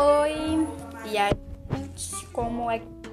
Oi, e a gente, como é que